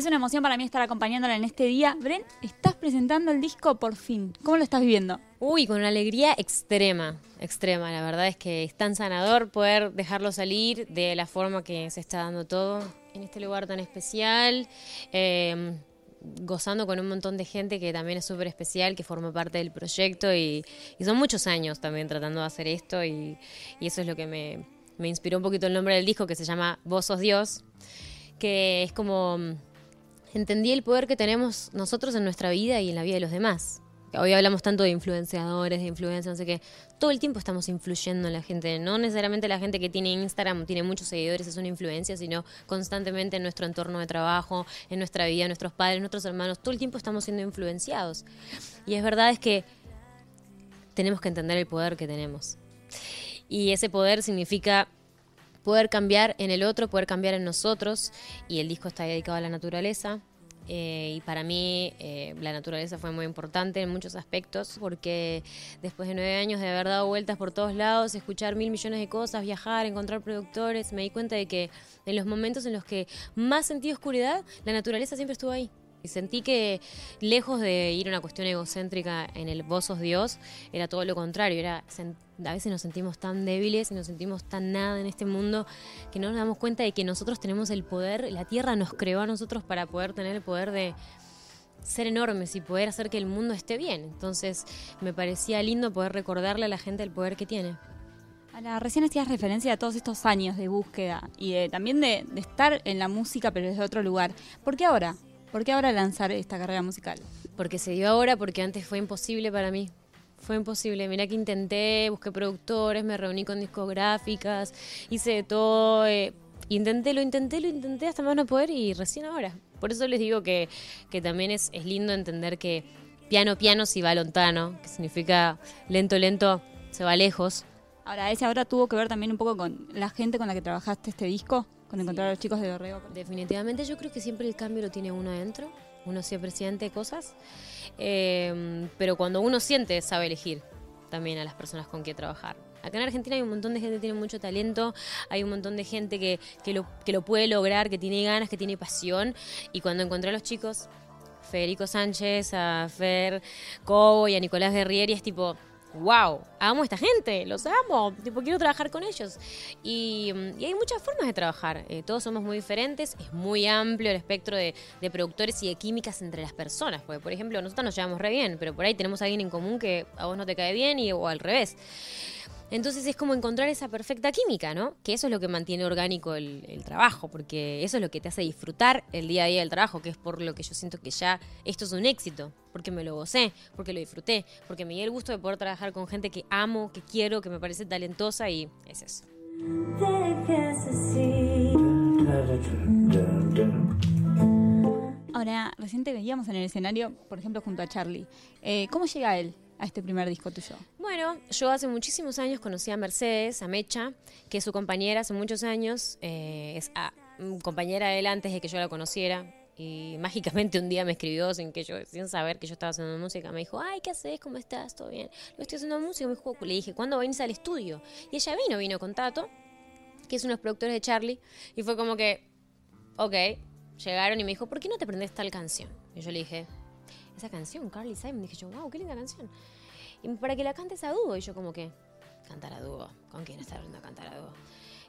Es una emoción para mí estar acompañándola en este día. Bren, estás presentando el disco por fin. ¿Cómo lo estás viviendo? Uy, con una alegría extrema, extrema. La verdad es que es tan sanador poder dejarlo salir de la forma que se está dando todo en este lugar tan especial. Eh, gozando con un montón de gente que también es súper especial, que forma parte del proyecto y, son muchos años también tratando de hacer esto y, eso es lo que me, me, inspiró un poquito el nombre del disco que se llama Vos sos Dios, que es como entendí el poder que tenemos nosotros en nuestra vida y en la vida de los demás. Hoy hablamos tanto de influenciadores, de influencia, no sé qué. Todo el tiempo estamos influyendo en la gente. No necesariamente la gente que tiene Instagram, tiene muchos seguidores, es una influencia, sino constantemente en nuestro entorno de trabajo, en nuestra vida, nuestros padres, nuestros hermanos. Todo el tiempo estamos siendo influenciados. Y es verdad es que tenemos que entender el poder que tenemos. Y ese poder significa poder cambiar en el otro, poder cambiar en nosotros. Y el disco está dedicado a la naturaleza eh, y para mí eh, la naturaleza fue muy importante en muchos aspectos porque después de nueve años de haber dado vueltas por todos lados, escuchar mil millones de cosas, viajar, encontrar productores, me di cuenta de que en los momentos en los que más sentí oscuridad, la naturaleza siempre estuvo ahí. Y sentí que lejos de ir a una cuestión egocéntrica en el vos sos Dios, era todo lo contrario. Era, a veces nos sentimos tan débiles y nos sentimos tan nada en este mundo que no nos damos cuenta de que nosotros tenemos el poder, la tierra nos creó a nosotros para poder tener el poder de ser enormes y poder hacer que el mundo esté bien. Entonces me parecía lindo poder recordarle a la gente el poder que tiene. Ahora, recién hacías referencia a todos estos años de búsqueda y también de, de estar en la música pero desde otro lugar. ¿Por qué ahora? ¿Por qué ahora lanzar esta carrera musical? Porque se dio ahora, porque antes fue imposible para mí. Fue imposible. Mira que intenté, busqué productores, me reuní con discográficas, hice de todo. Eh, intenté, lo intenté, lo intenté hasta más no poder y recién ahora. Por eso les digo que, que también es, es lindo entender que piano, piano si va lontano, que significa lento, lento, se va lejos. Ahora, ese ahora tuvo que ver también un poco con la gente con la que trabajaste este disco con encontrar a los chicos de Dorrego. Definitivamente yo creo que siempre el cambio lo tiene uno adentro, uno siempre siente cosas, eh, pero cuando uno siente sabe elegir también a las personas con quien trabajar. Acá en Argentina hay un montón de gente que tiene mucho talento, hay un montón de gente que, que, lo, que lo puede lograr, que tiene ganas, que tiene pasión, y cuando encontré a los chicos, Federico Sánchez, a Fer Cobo y a Nicolás Guerrieri, es tipo, wow, amo a esta gente, los amo, tipo, quiero trabajar con ellos. Y, hay muchas formas de trabajar, eh, todos somos muy diferentes, es muy amplio el espectro de, de, productores y de químicas entre las personas, porque por ejemplo nosotros nos llevamos re bien, pero por ahí tenemos a alguien en común que a vos no te cae bien y, o al revés. Entonces es como encontrar esa perfecta química, ¿no? Que eso es lo que mantiene orgánico el, trabajo, porque eso es lo que te hace disfrutar el día a día del trabajo, que es por lo que yo siento que ya esto es un éxito, porque me lo gocé, porque lo disfruté, porque me di el gusto de poder trabajar con gente que amo, que quiero, que me parece talentosa y es eso. Ahora, recién veíamos en el escenario, por ejemplo, junto a Charlie. Eh, ¿Cómo llega él? A este primer disco tuyo? Bueno, yo hace muchísimos años conocí a Mercedes, a Mecha, que es su compañera hace muchos años, eh, es a, ah, compañera de él antes de que yo la conociera. Y mágicamente un día me escribió sin que yo, sin saber que yo estaba haciendo música. Me dijo, ay, ¿qué haces? ¿Cómo estás? ¿Todo bien? Lo estoy haciendo música. Me dijo, le dije, ¿cuándo venís al estudio? Y ella vino, vino con Tato, que es unos productores de Charlie. Y fue como que, ok, llegaron y me dijo, ¿por qué no te aprendes tal canción? Y yo le dije, esa canción, Carly Simon. Dije yo, wow, qué linda canción. Y para que la cantes a dúo. Y yo como que, cantar a dúo. ¿Con quién está hablando a cantar a dúo?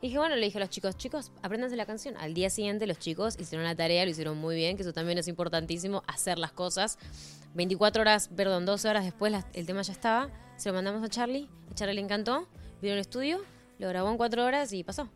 Y dije, bueno, le dije a los chicos, chicos, apréndanse la canción. Al día siguiente los chicos hicieron la tarea, lo hicieron muy bien, que eso también es importantísimo, hacer las cosas. 24 horas, perdón, 12 horas después el tema ya estaba. Se lo mandamos a Charlie, a Charlie le encantó, vino al estudio, lo grabó en 4 horas y pasó.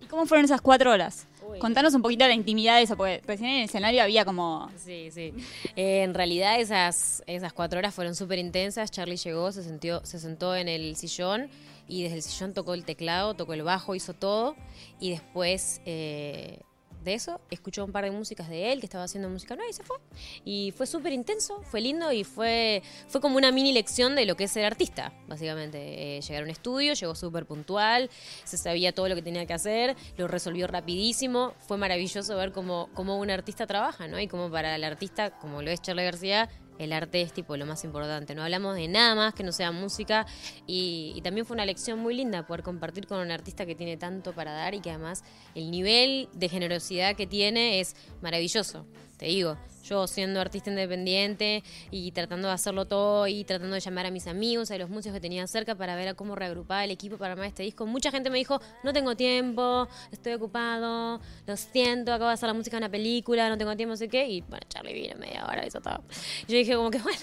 ¿Y cómo fueron esas cuatro horas? Contanos un poquito la intimidad de eso, porque recién en el escenario había como... Sí, sí. Eh, en realidad esas, esas cuatro horas fueron súper intensas. Charlie llegó, se, sentió, se sentó en el sillón y desde el sillón tocó el teclado, tocó el bajo, hizo todo. Y después eh, de eso, escuchó un par de músicas de él que estaba haciendo música nueva y se fue. Y fue súper intenso, fue lindo y fue, fue como una mini lección de lo que es ser artista, básicamente. Eh, llegar a un estudio, llegó súper puntual, se sabía todo lo que tenía que hacer, lo resolvió rapidísimo. Fue maravilloso ver cómo, cómo un artista trabaja, ¿no? Y como para el artista, como lo es Charlie García, el arte es tipo lo más importante. No hablamos de nada más que no sea música y, también fue una lección muy linda poder compartir con un artista que tiene tanto para dar y que además el nivel de generosidad que tiene es maravilloso. Te digo, yo siendo artista independiente y tratando de hacerlo todo y tratando de llamar a mis amigos, a los músicos que tenía cerca para ver a cómo reagrupar el equipo para armar este disco. Mucha gente me dijo, no tengo tiempo, estoy ocupado, lo siento, acabo de hacer la música de una película, no tengo tiempo, no sé qué. Y bueno, Charlie vino media hora, hizo todo. Yo dije como que, bueno,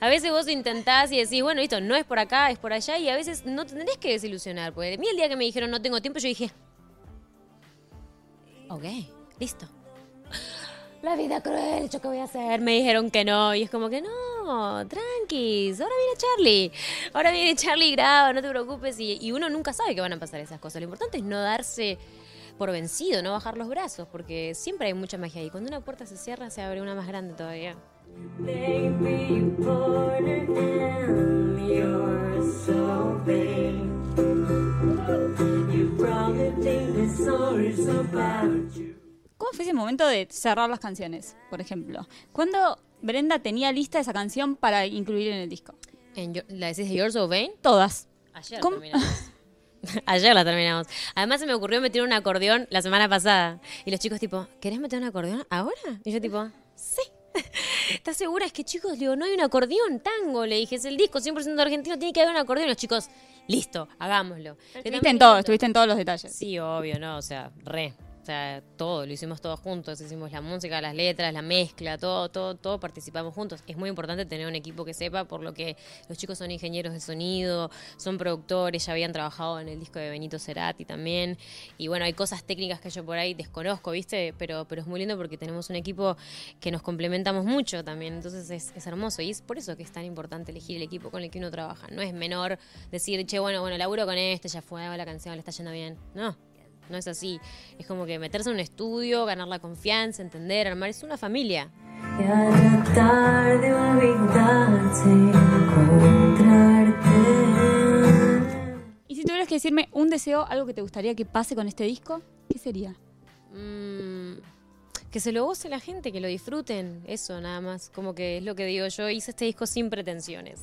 a veces vos intentás y decís, bueno, listo, no es por acá, es por allá, y a veces no te tenés que desilusionar. Porque a mí el día que me dijeron no tengo tiempo, yo dije, ok, listo la vida cruel, ¿yo qué voy a hacer? Me dijeron que no, y es como que no, tranquis, ahora viene Charlie, ahora viene Charlie graba, no te preocupes, y, uno nunca sabe que van a pasar esas cosas. Lo importante es no darse por vencido, no bajar los brazos, porque siempre hay mucha magia ahí. Cuando una puerta se cierra, se abre una más grande todavía. ¿Cómo fue ese momento de cerrar las canciones, por ejemplo? ¿Cuándo Brenda tenía lista esa canción para incluir en el disco? ¿La decís de Yours So Vain? Todas. Ayer terminamos. Ayer la terminamos. Además se me ocurrió meter un acordeón la semana pasada. Y los chicos tipo, ¿querés meter un acordeón ahora? Y yo tipo, sí. ¿Estás segura? Es que chicos, digo, no hay un acordeón, tango, le dije, es el disco 100% argentino, tiene que haber un acordeón. Los chicos, listo, hagámoslo. Estuviste en todo, estuviste en todos los detalles. Sí, obvio, no, o sea, re. O sea, todo, lo hicimos todos juntos, hicimos la música, las letras, la mezcla, todo, todo, todo participamos juntos. Es muy importante tener un equipo que sepa, por lo que los chicos son ingenieros de sonido, son productores, ya habían trabajado en el disco de Benito Cerati también. Y bueno, hay cosas técnicas que yo por ahí desconozco, ¿viste? Pero, pero es muy lindo porque tenemos un equipo que nos complementamos mucho también. Entonces es, es hermoso y es por eso que es tan importante elegir el equipo con el que uno trabaja. No es menor decir, che, bueno, bueno, laburo con este, ya fue, la canción, le está yendo bien. No no es así. Es como que meterse en un estudio, ganar la confianza, entender, armar, es una familia. Y si tuvieras que decirme un deseo, algo que te gustaría que pase con este disco, ¿qué sería? Mmm que se lo goce la gente, que lo disfruten, eso nada más, como que es lo que digo, yo hice este disco sin pretensiones,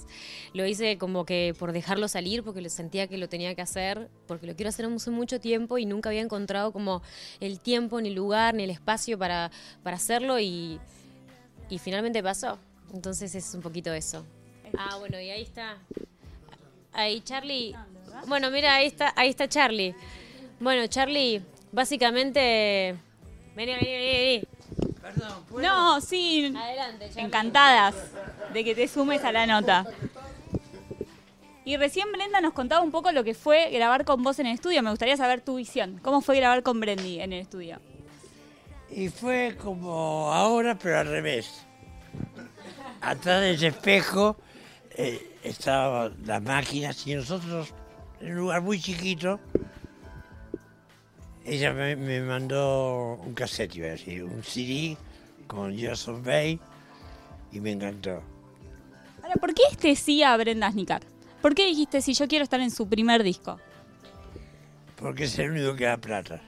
lo hice como que por dejarlo salir, porque sentía que lo tenía que hacer, porque lo quiero hacer hace mucho tiempo y nunca había encontrado como el tiempo, ni el lugar, ni el espacio para, para hacerlo y, y finalmente pasó, entonces es un poquito eso. Ah, bueno, y ahí está, ahí Charlie, bueno, mira, ahí está, ahí está Charlie. Bueno, Charlie, básicamente Vení, vení, vení. Perdón, No, sí. Adelante, Encantadas de que te sumes a la nota. Y recién Brenda nos contaba un poco lo que fue grabar con vos en el estudio. Me gustaría saber tu visión. ¿Cómo fue grabar con Brendy en el estudio? Y fue como ahora, pero al revés. Atrás de ese espejo eh, estaban las máquinas y nosotros en un lugar muy chiquito ella me, mandó un cassette, iba a decir, un CD con Joseph Bay y me encantó. Ahora, ¿por qué este sí a Brenda Snicar? ¿Por qué dijiste si yo quiero estar en su primer disco? Porque es el único que da plata.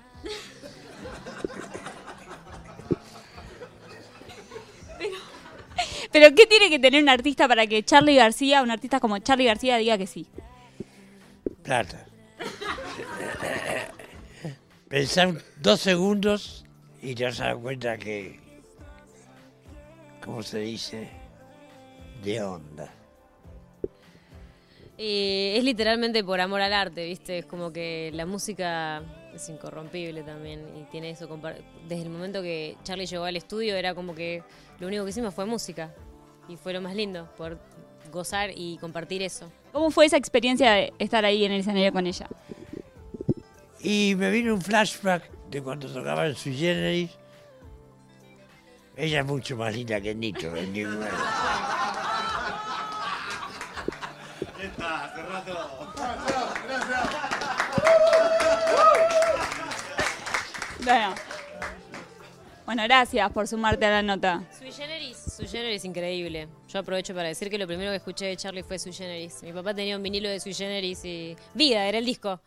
pero, pero, ¿qué tiene que tener un artista para que Charlie García, un artista como Charlie García, diga que sí? Plata. Pensar dos segundos y te vas a dar cuenta que, ¿cómo se dice? De onda. es literalmente por amor al arte, ¿viste? Es como que la música es incorrompible también y tiene eso. Desde el momento que Charlie llegó al estudio era como que lo único que hicimos fue música y fue lo más lindo, por gozar y compartir eso. ¿Cómo fue esa experiencia de estar ahí en el escenario con ella? Y me vino un flashback de cuando tocaba en su generis. Ella es mucho más linda que Nito, Bueno. bueno, gracias por sumarte a la nota. Sui generis, Sui generis increíble. Yo aprovecho para decir que lo primero que escuché de Charlie fue Sui generis. Mi papá tenía un vinilo de Sui generis y Vida era el disco.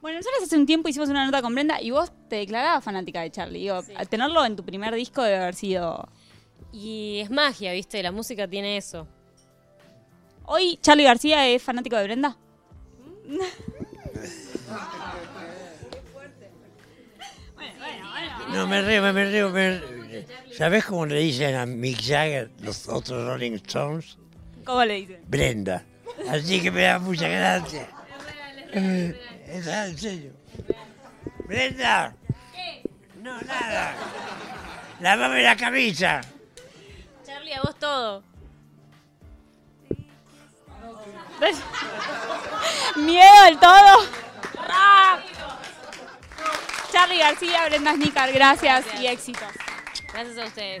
Bueno, nosotros hace un tiempo hicimos una nota con Brenda y vos te declarabas fanática de Charlie. Digo, al tenerlo en tu primer disco debe haber sido... Y es magia, ¿viste? La música tiene eso. ¿Hoy Charlie García es fanático de Brenda? No, me río, me río, me ¿Sabes cómo le dicen a Mick Jagger los otros Rolling Stones? ¿Cómo le dicen? Brenda. Así que me da mucha gracia. Es en serio. Brenda. No, nada. Lavame la camisa. Charlie, a vos todo. Miedo del todo. ¡Ah! Charlie García, Brenda Snicker, gracias y éxitos. Gracias a ustedes.